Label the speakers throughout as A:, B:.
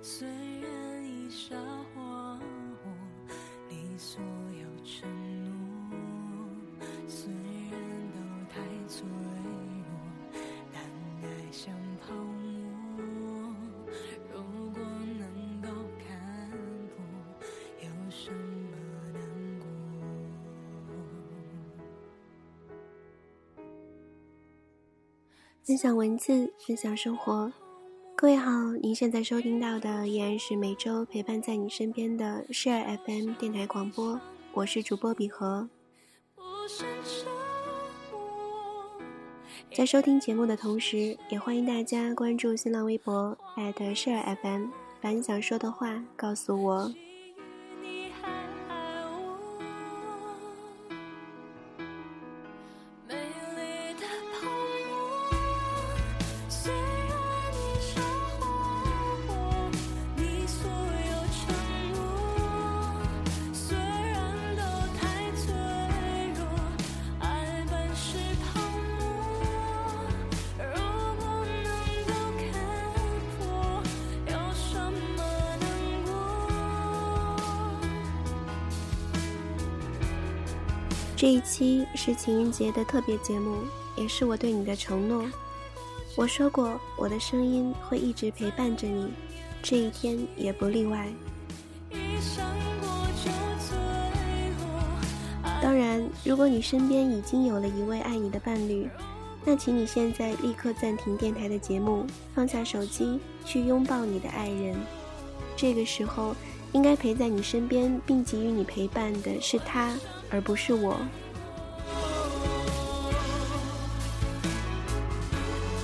A: 虽然已沙化我，你所有承诺，虽然都太脆弱，但爱像泡沫，如果能够看破，有什么难过？
B: 分享文字，分享生活。各位好，您现在收听到的依然是每周陪伴在你身边的 Share FM 电台广播，我是主播比和。在收听节目的同时，也欢迎大家关注新浪微博 @Share FM，把你想说的话告诉我。这一期是情人节的特别节目，也是我对你的承诺。我说过，我的声音会一直陪伴着你，这一天也不例外。当然，如果你身边已经有了一位爱你的伴侣，那请你现在立刻暂停电台的节目，放下手机，去拥抱你的爱人。这个时候，应该陪在你身边并给予你陪伴的是他，而不是我。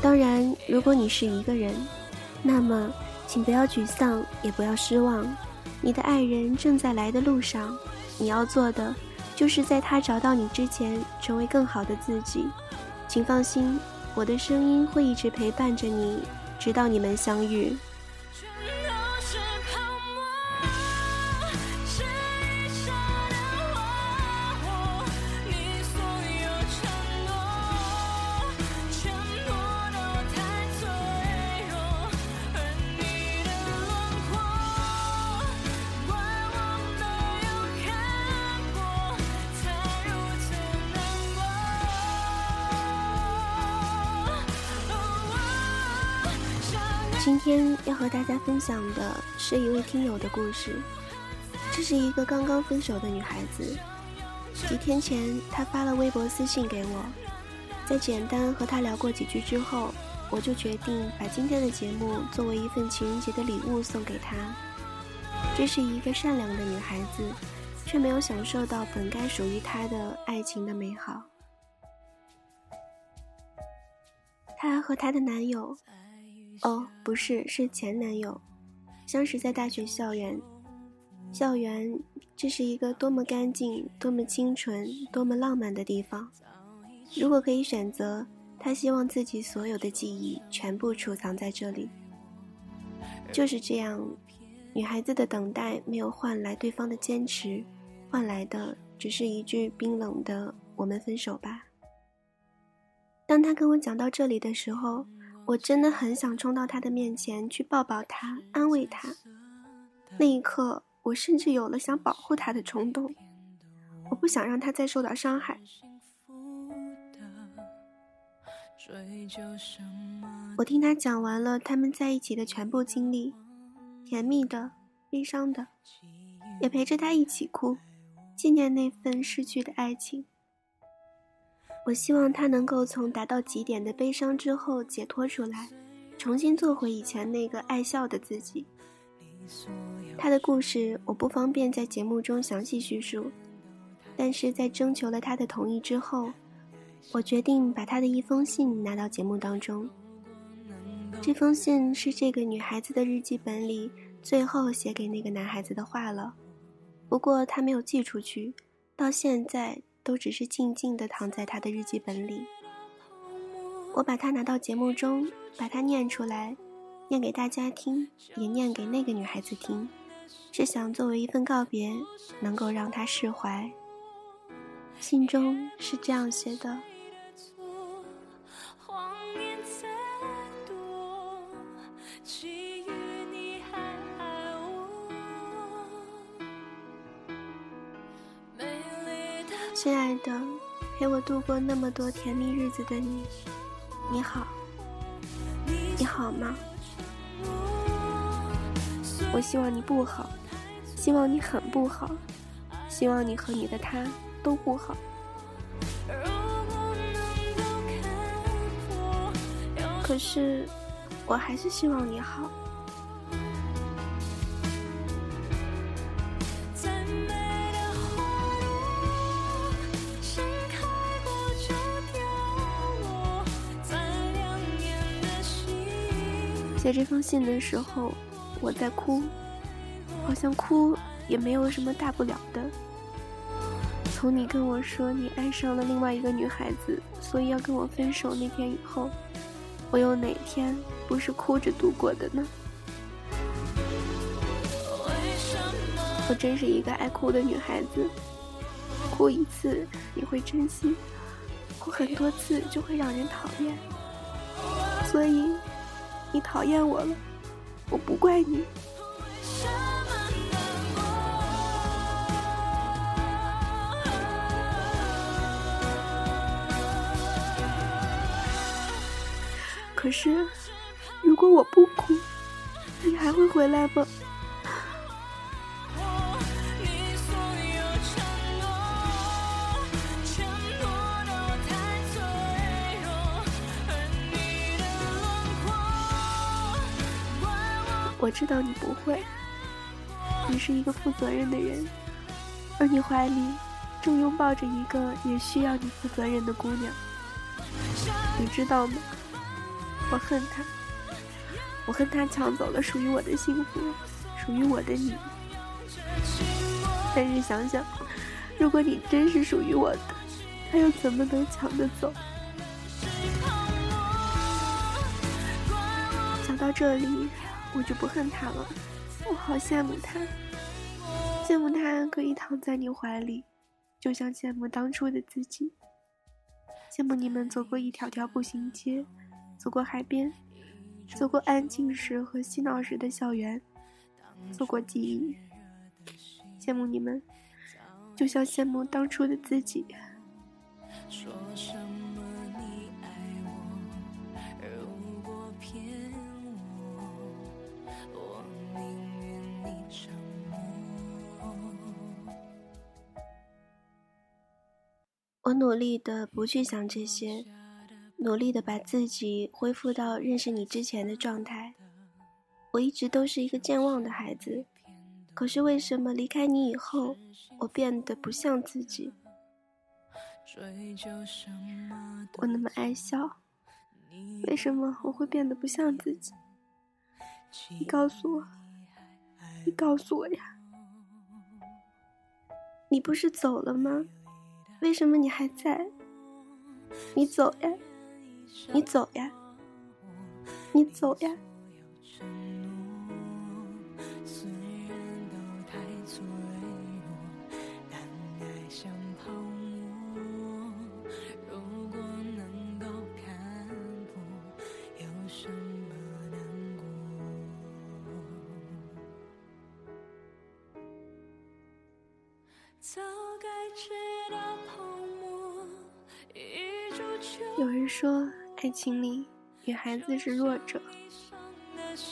B: 当然，如果你是一个人，那么请不要沮丧，也不要失望，你的爱人正在来的路上。你要做的，就是在他找到你之前，成为更好的自己。请放心，我的声音会一直陪伴着你，直到你们相遇。今天要和大家分享的是一位听友的故事。这是一个刚刚分手的女孩子。几天前，她发了微博私信给我，在简单和她聊过几句之后，我就决定把今天的节目作为一份情人节的礼物送给她。这是一个善良的女孩子，却没有享受到本该属于她的爱情的美好。她和她的男友哦，不是，是前男友，相识在大学校园。校园，这是一个多么干净、多么清纯、多么浪漫的地方。如果可以选择，他希望自己所有的记忆全部储藏在这里。就是这样，女孩子的等待没有换来对方的坚持，换来的只是一句冰冷的“我们分手吧”。当他跟我讲到这里的时候，我真的很想冲到他的面前去抱抱他，安慰他。那一刻，我甚至有了想保护他的冲动。我不想让他再受到伤害。我听他讲完了他们在一起的全部经历，甜蜜的、悲伤的，也陪着他一起哭，纪念那份失去的爱情。我希望他能够从达到极点的悲伤之后解脱出来，重新做回以前那个爱笑的自己。他的故事我不方便在节目中详细叙述，但是在征求了他的同意之后，我决定把他的一封信拿到节目当中。这封信是这个女孩子的日记本里最后写给那个男孩子的话了，不过他没有寄出去，到现在都只是静静地躺在他的日记本里。我把它拿到节目中，把它念出来，念给大家听，也念给那个女孩子听，是想作为一份告别，能够让她释怀。信中是这样写的。亲爱的，陪我度过那么多甜蜜日子的你，你好，你好吗？我希望你不好，希望你很不好，希望你和你的他都不好。可是，我还是希望你好。写这封信的时候，我在哭，好像哭也没有什么大不了的。从你跟我说你爱上了另外一个女孩子，所以要跟我分手那天以后，我有哪天不是哭着度过的呢？我真是一个爱哭的女孩子，哭一次你会珍惜，哭很多次就会让人讨厌，所以。你讨厌我了，我不怪你。可是，如果我不哭，你还会回来吗？我知道你不会，你是一个负责任的人，而你怀里正拥抱着一个也需要你负责任的姑娘。你知道吗？我恨他，我恨他抢走了属于我的幸福，属于我的你。但是想想，如果你真是属于我的，他又怎么能抢得走？想到这里。我就不恨他了，我好羡慕他，羡慕他可以躺在你怀里，就像羡慕当初的自己，羡慕你们走过一条条步行街，走过海边，走过安静时和嬉闹时的校园，走过记忆，羡慕你们，就像羡慕当初的自己。我努力的不去想这些，努力的把自己恢复到认识你之前的状态。我一直都是一个健忘的孩子，可是为什么离开你以后，我变得不像自己？我那么爱笑，为什么我会变得不像自己？你告诉我，你告诉我呀！你不是走了吗？为什么你还在？你走呀，你走呀，你走呀。有人说，爱情里女孩子是弱者；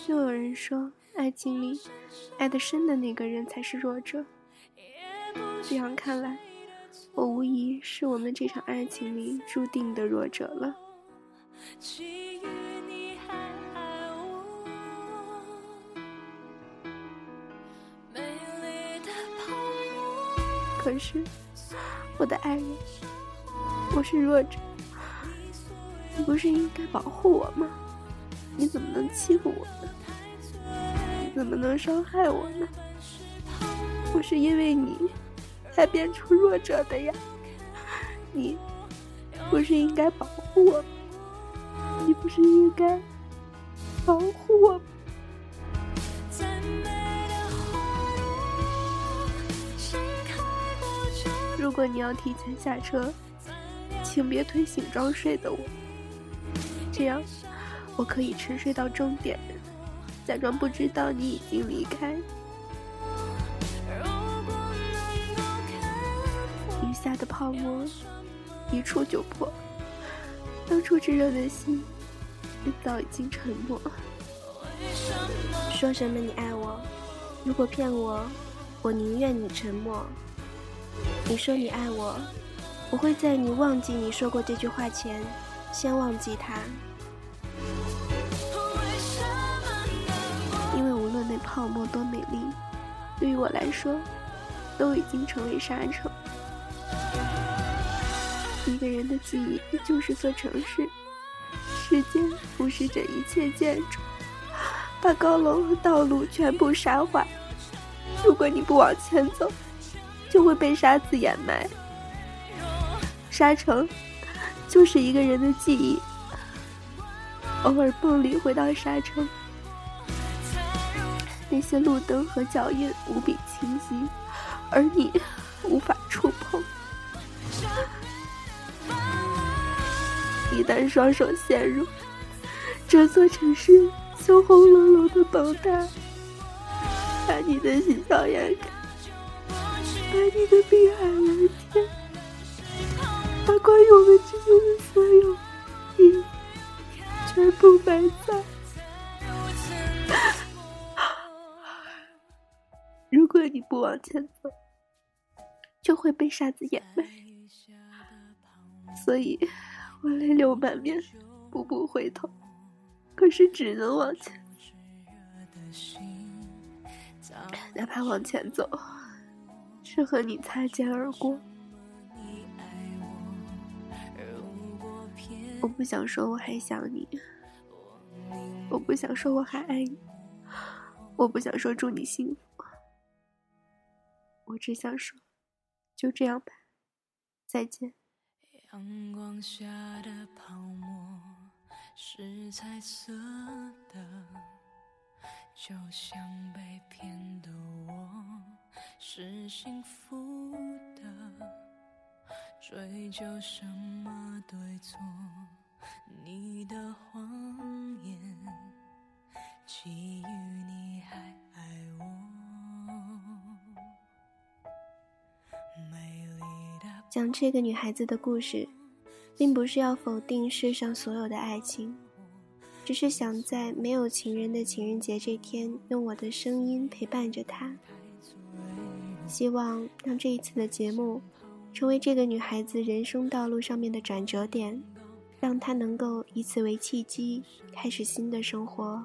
B: 又有人说，爱情里爱得深的那个人才是弱者。这样看来，我无疑是我们这场爱情里注定的弱者了。可是，我的爱人，我是弱者。你不是应该保护我吗？你怎么能欺负我呢？你怎么能伤害我呢？我是因为你才变出弱者的呀！你不是应该保护我吗？你不是应该保护我吗？如果你要提前下车，请别推醒装睡的我，这样我可以沉睡到终点，假装不知道你已经离开。雨下的泡沫一触就破，当初炙热的心早已经沉默。说什么你爱我？如果骗我，我宁愿你沉默。你说你爱我，我会在你忘记你说过这句话前，先忘记他。因为无论那泡沫多美丽，对于我来说，都已经成为沙尘。一个人的记忆就是座城市，时间腐蚀着一切建筑，把高楼和道路全部沙化。如果你不往前走，就会被沙子掩埋。沙城，就是一个人的记忆。偶尔梦里回到沙城，那些路灯和脚印无比清晰，而你无法触碰。一旦双手陷入，这座城市就轰隆隆的崩塌，把你的喜笑颜开。把你的碧海蓝天，把关于我们之间的所有意义全部埋葬。如果你不往前走，就会被沙子掩埋。所以，我泪流满面，步步回头，可是只能往前，哪怕往前走。是和你擦肩而过。我不想说我还想你，我不想说我还爱你，我不想说祝你幸福，我只想说，就这样吧，再见。阳光下的泡沫是彩色的，就像被骗的我。是幸福的，追究什么对错？你的谎言，基于你还爱我。讲这个女孩子的故事，并不是要否定世上所有的爱情，只是想在没有情人的情人节这天，用我的声音陪伴着她。希望让这一次的节目，成为这个女孩子人生道路上面的转折点，让她能够以此为契机，开始新的生活。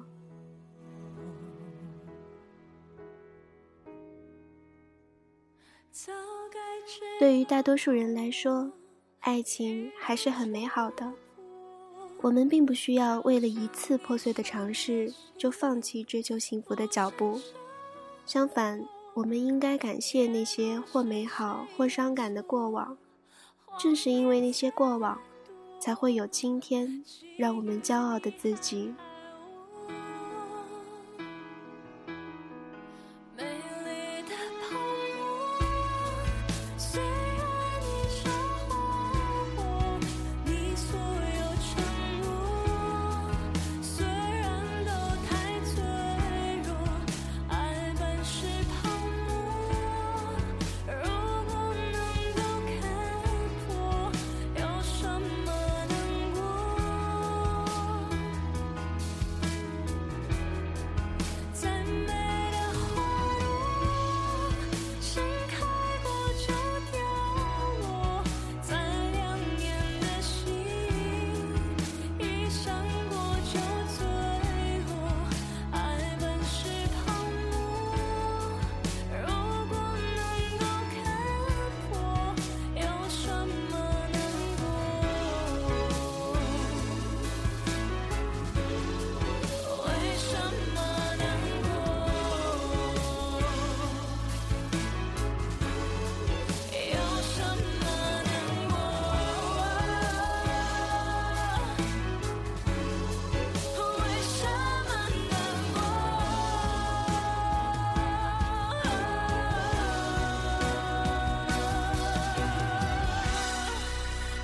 B: 对于大多数人来说，爱情还是很美好的。我们并不需要为了一次破碎的尝试，就放弃追求幸福的脚步。相反。我们应该感谢那些或美好或伤感的过往，正是因为那些过往，才会有今天让我们骄傲的自己。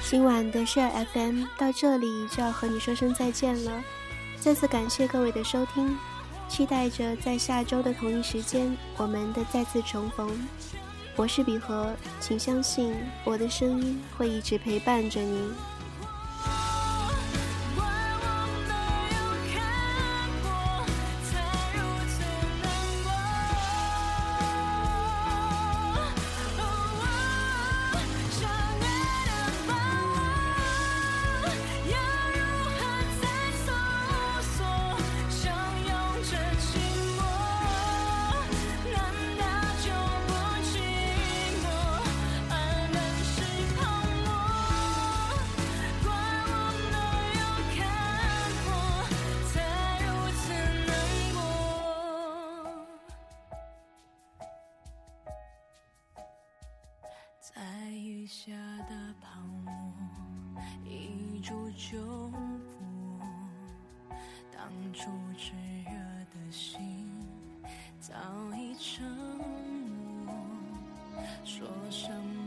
B: 今晚的 Share FM 到这里就要和你说声再见了，再次感谢各位的收听，期待着在下周的同一时间我们的再次重逢。我是比和，请相信我的声音会一直陪伴着
A: 您。就我。当初炽热的心，早已沉默。说什么？